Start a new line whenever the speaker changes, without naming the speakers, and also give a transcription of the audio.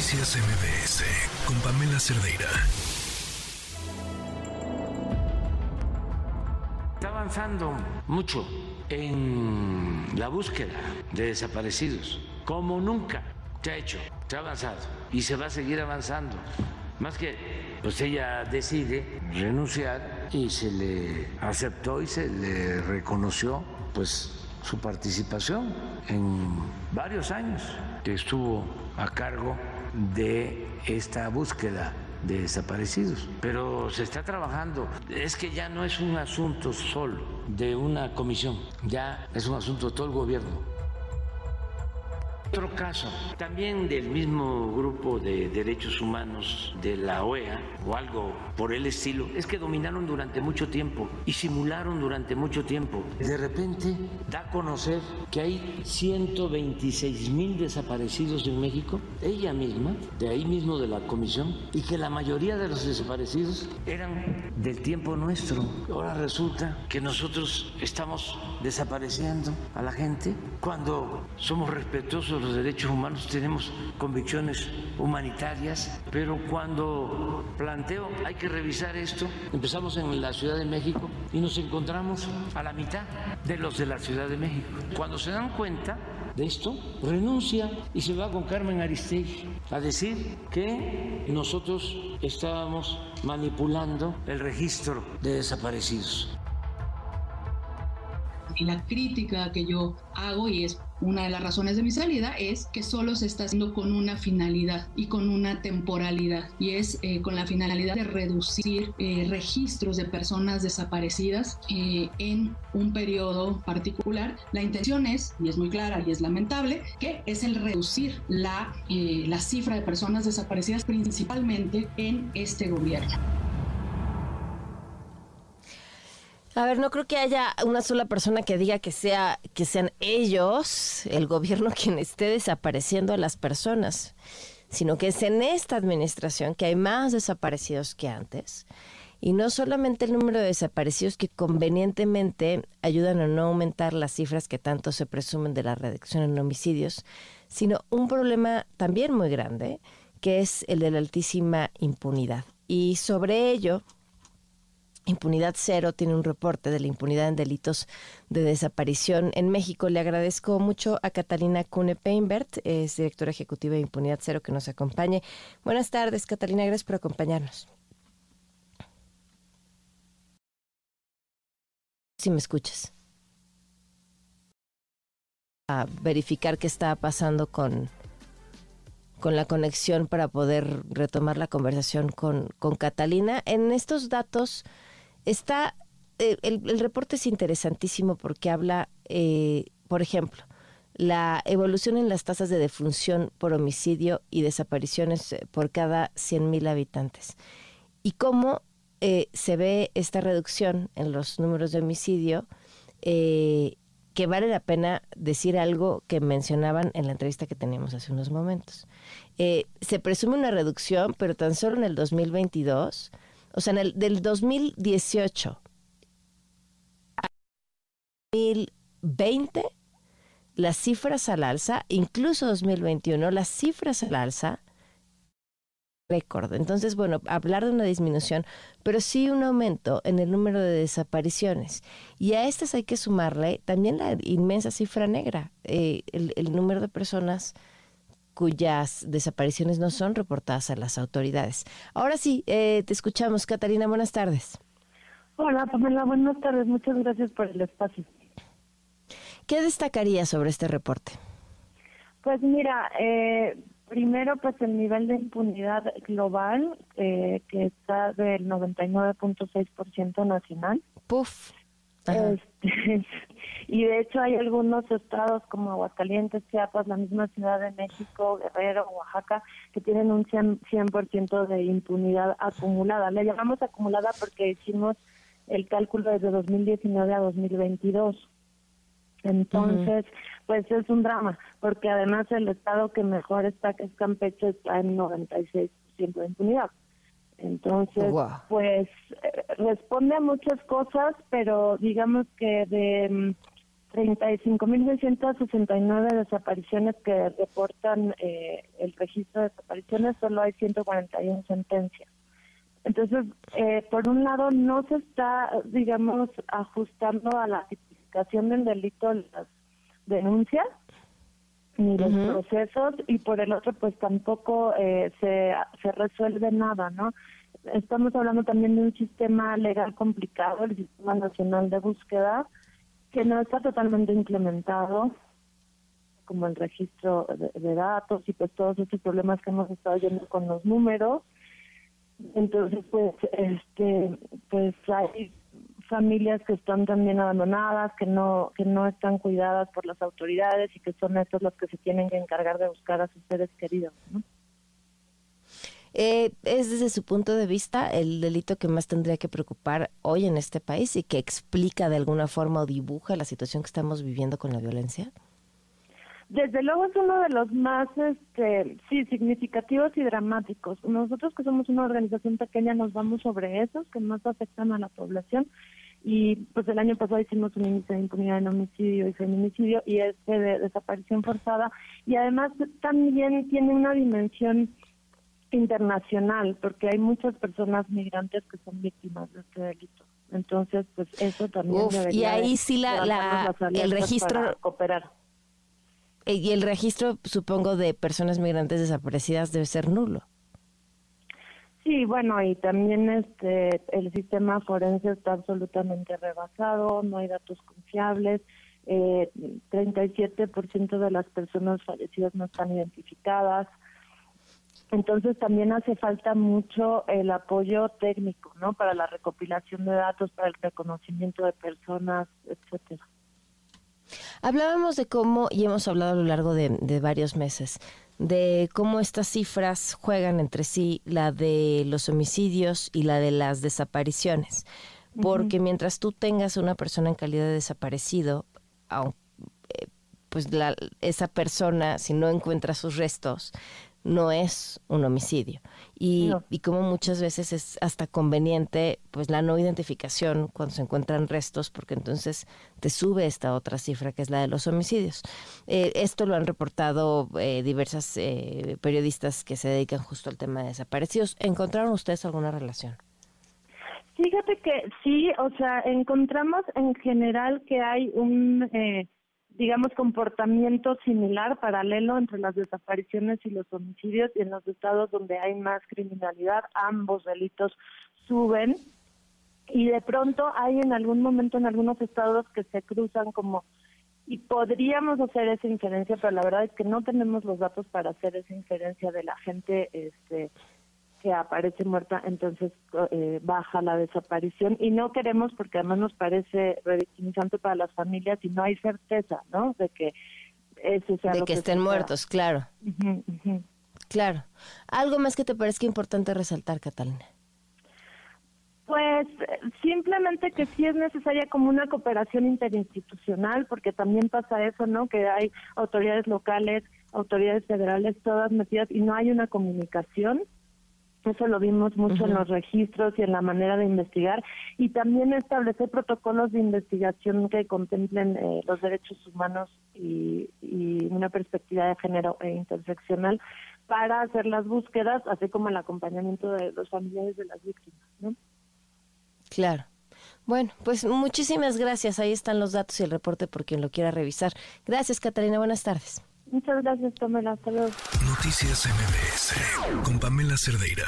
Noticias MBS con Pamela Cerdeira.
Está avanzando mucho en la búsqueda de desaparecidos, como nunca se ha hecho, se ha avanzado y se va a seguir avanzando. Más que, pues ella decide renunciar y se le aceptó y se le reconoció, pues su participación en varios años que estuvo a cargo de esta búsqueda de desaparecidos. Pero se está trabajando. Es que ya no es un asunto solo de una comisión, ya es un asunto de todo el gobierno. Otro caso, también del mismo grupo de derechos humanos de la OEA o algo por el estilo, es que dominaron durante mucho tiempo y simularon durante mucho tiempo. De repente da a conocer que hay 126 mil desaparecidos en México, ella misma, de ahí mismo de la comisión, y que la mayoría de los desaparecidos eran del tiempo nuestro. Ahora resulta que nosotros estamos desapareciendo a la gente cuando somos respetuosos los derechos humanos, tenemos convicciones humanitarias, pero cuando planteo hay que revisar esto, empezamos en la Ciudad de México y nos encontramos a la mitad de los de la Ciudad de México. Cuando se dan cuenta de esto, renuncia y se va con Carmen Aristegui a decir que nosotros estábamos manipulando el registro de desaparecidos.
La crítica que yo hago y es una de las razones de mi salida es que solo se está haciendo con una finalidad y con una temporalidad y es eh, con la finalidad de reducir eh, registros de personas desaparecidas eh, en un periodo particular. La intención es, y es muy clara y es lamentable, que es el reducir la, la cifra de personas desaparecidas principalmente en este gobierno.
A ver, no creo que haya una sola persona que diga que sea que sean ellos, el gobierno quien esté desapareciendo a las personas, sino que es en esta administración que hay más desaparecidos que antes. Y no solamente el número de desaparecidos que convenientemente ayudan a no aumentar las cifras que tanto se presumen de la reducción en homicidios, sino un problema también muy grande, que es el de la altísima impunidad. Y sobre ello, Impunidad Cero tiene un reporte de la impunidad en delitos de desaparición en México. Le agradezco mucho a Catalina Cune Peinbert, es directora ejecutiva de Impunidad Cero, que nos acompañe. Buenas tardes, Catalina, gracias por acompañarnos. Si me escuchas. A verificar qué está pasando con, con la conexión para poder retomar la conversación con, con Catalina. En estos datos Está, eh, el, reporte es interesantísimo porque habla, eh, por ejemplo, la evolución en las tasas de defunción por homicidio y desapariciones eh, por cada 100.000 habitantes. Y cómo se ve esta reducción en los números de homicidio, que vale la pena decir algo que mencionaban en la entrevista que teníamos hace unos momentos. se presume una reducción, pero tan solo en el 2022 o sea, en el del 2018 a 2020, las cifras al alza, incluso 2021, las cifras al alza, récord. Entonces, bueno, hablar de una disminución, pero sí un aumento en el número de desapariciones. Y a estas hay que sumarle también la inmensa cifra negra, eh, el número de personas cuyas desapariciones no son reportadas a las autoridades. Ahora sí, eh, te escuchamos, Catalina. Buenas tardes.
Hola, Pamela. Buenas tardes. Muchas gracias por el espacio.
¿Qué destacaría sobre este reporte?
Pues mira, eh, primero pues el nivel de impunidad global eh, que está del 99.6% nacional.
Puf.
Este, y de hecho hay algunos estados como Aguascalientes, Chiapas, la misma Ciudad de México, Guerrero, Oaxaca, que tienen un 100%, de impunidad acumulada. Le llamamos acumulada porque hicimos el cálculo desde 2019 a 2022. Entonces, pues es un drama, porque además el estado que mejor está, que es Campeche, está en 96% de impunidad. Entonces, pues responde a muchas cosas, pero digamos que de, 35.669 desapariciones que reportan eh, el registro de desapariciones, solo hay 141 sentencias. Entonces, eh, por un lado, no se está, digamos, ajustando a la tipificación del delito las denuncias ni los procesos, y por el otro, pues tampoco eh, se, se resuelve nada, ¿no? Estamos hablando también de un sistema legal complicado, el Sistema Nacional de Búsqueda, que no está totalmente implementado, como el registro de, datos y pues todos estos problemas que hemos estado viendo con los números. Entonces, pues, este, pues hay familias que están también abandonadas, que no, que no están cuidadas por las autoridades y que son estos los que se tienen que encargar de buscar a sus seres queridos, ¿no?
Eh, ¿Es desde su punto de vista el delito que más tendría que preocupar hoy en este país y que explica de alguna forma o dibuja la situación que estamos viviendo con la violencia?
Desde luego es uno de los más, este, sí, significativos y dramáticos. Nosotros que somos una organización pequeña nos vamos sobre esos que más afectan a la población y pues el año pasado hicimos un índice de impunidad en homicidio y feminicidio y este de desaparición forzada y además también tiene una dimensión internacional, porque hay muchas personas migrantes que son víctimas de este delito. Entonces, pues eso también
Y ahí sí la, la el registro
cooperar.
Eh, y el registro, supongo, de personas migrantes desaparecidas debe ser nulo.
Sí, bueno, y también este el sistema forense está absolutamente rebasado, no hay datos confiables, eh, 37% de las personas fallecidas no están identificadas, entonces también hace falta mucho el apoyo técnico, ¿no? Para la recopilación de datos, para el reconocimiento de personas, etcétera.
Hablábamos de cómo, y hemos hablado a lo largo de, varios meses, de cómo estas cifras juegan entre sí, la de los homicidios y la de las desapariciones. Porque mientras tú tengas una persona en calidad de desaparecido, eh, pues la, esa persona, si no encuentra sus restos, no es un homicidio. Y, y, como muchas veces es hasta conveniente pues la no identificación cuando se encuentran restos, porque entonces te sube esta otra cifra que es la de los homicidios. Eh, esto lo han reportado eh, diversas eh, periodistas que se dedican justo al tema de desaparecidos. ¿Encontraron ustedes alguna relación?
Fíjate que sí, o sea, encontramos en general que hay un digamos, comportamiento similar, paralelo entre las desapariciones y los homicidios y en los estados donde hay más criminalidad, ambos delitos suben. Y de pronto hay en algún momento en algunos estados que se cruzan como y podríamos hacer esa inferencia, pero la verdad es que no tenemos los datos para hacer esa inferencia de la gente este que aparece muerta, entonces eh, baja la desaparición y no queremos porque además nos parece revictimizante para las familias y no hay certeza, ¿no? De que eso sea
de que, estén muertos, claro. Claro. ¿Algo más que te parezca importante resaltar, Catalina?
Pues simplemente que sí es necesaria como una cooperación interinstitucional, porque también pasa eso, ¿no? Que hay autoridades locales, autoridades federales, todas metidas y no hay una comunicación eso lo vimos mucho en los registros y en la manera de investigar y también establecer protocolos de investigación que contemplen eh, los derechos humanos y, una perspectiva de género e interseccional para hacer las búsquedas, así como el acompañamiento de los familiares de las víctimas. ¿no?
Claro. Bueno, pues muchísimas gracias. Ahí están los datos y el reporte por quien lo quiera revisar. Gracias, Catalina. Buenas tardes.
Muchas gracias, Pamela. Hasta.
Noticias MBS con Pamela Cerdeira.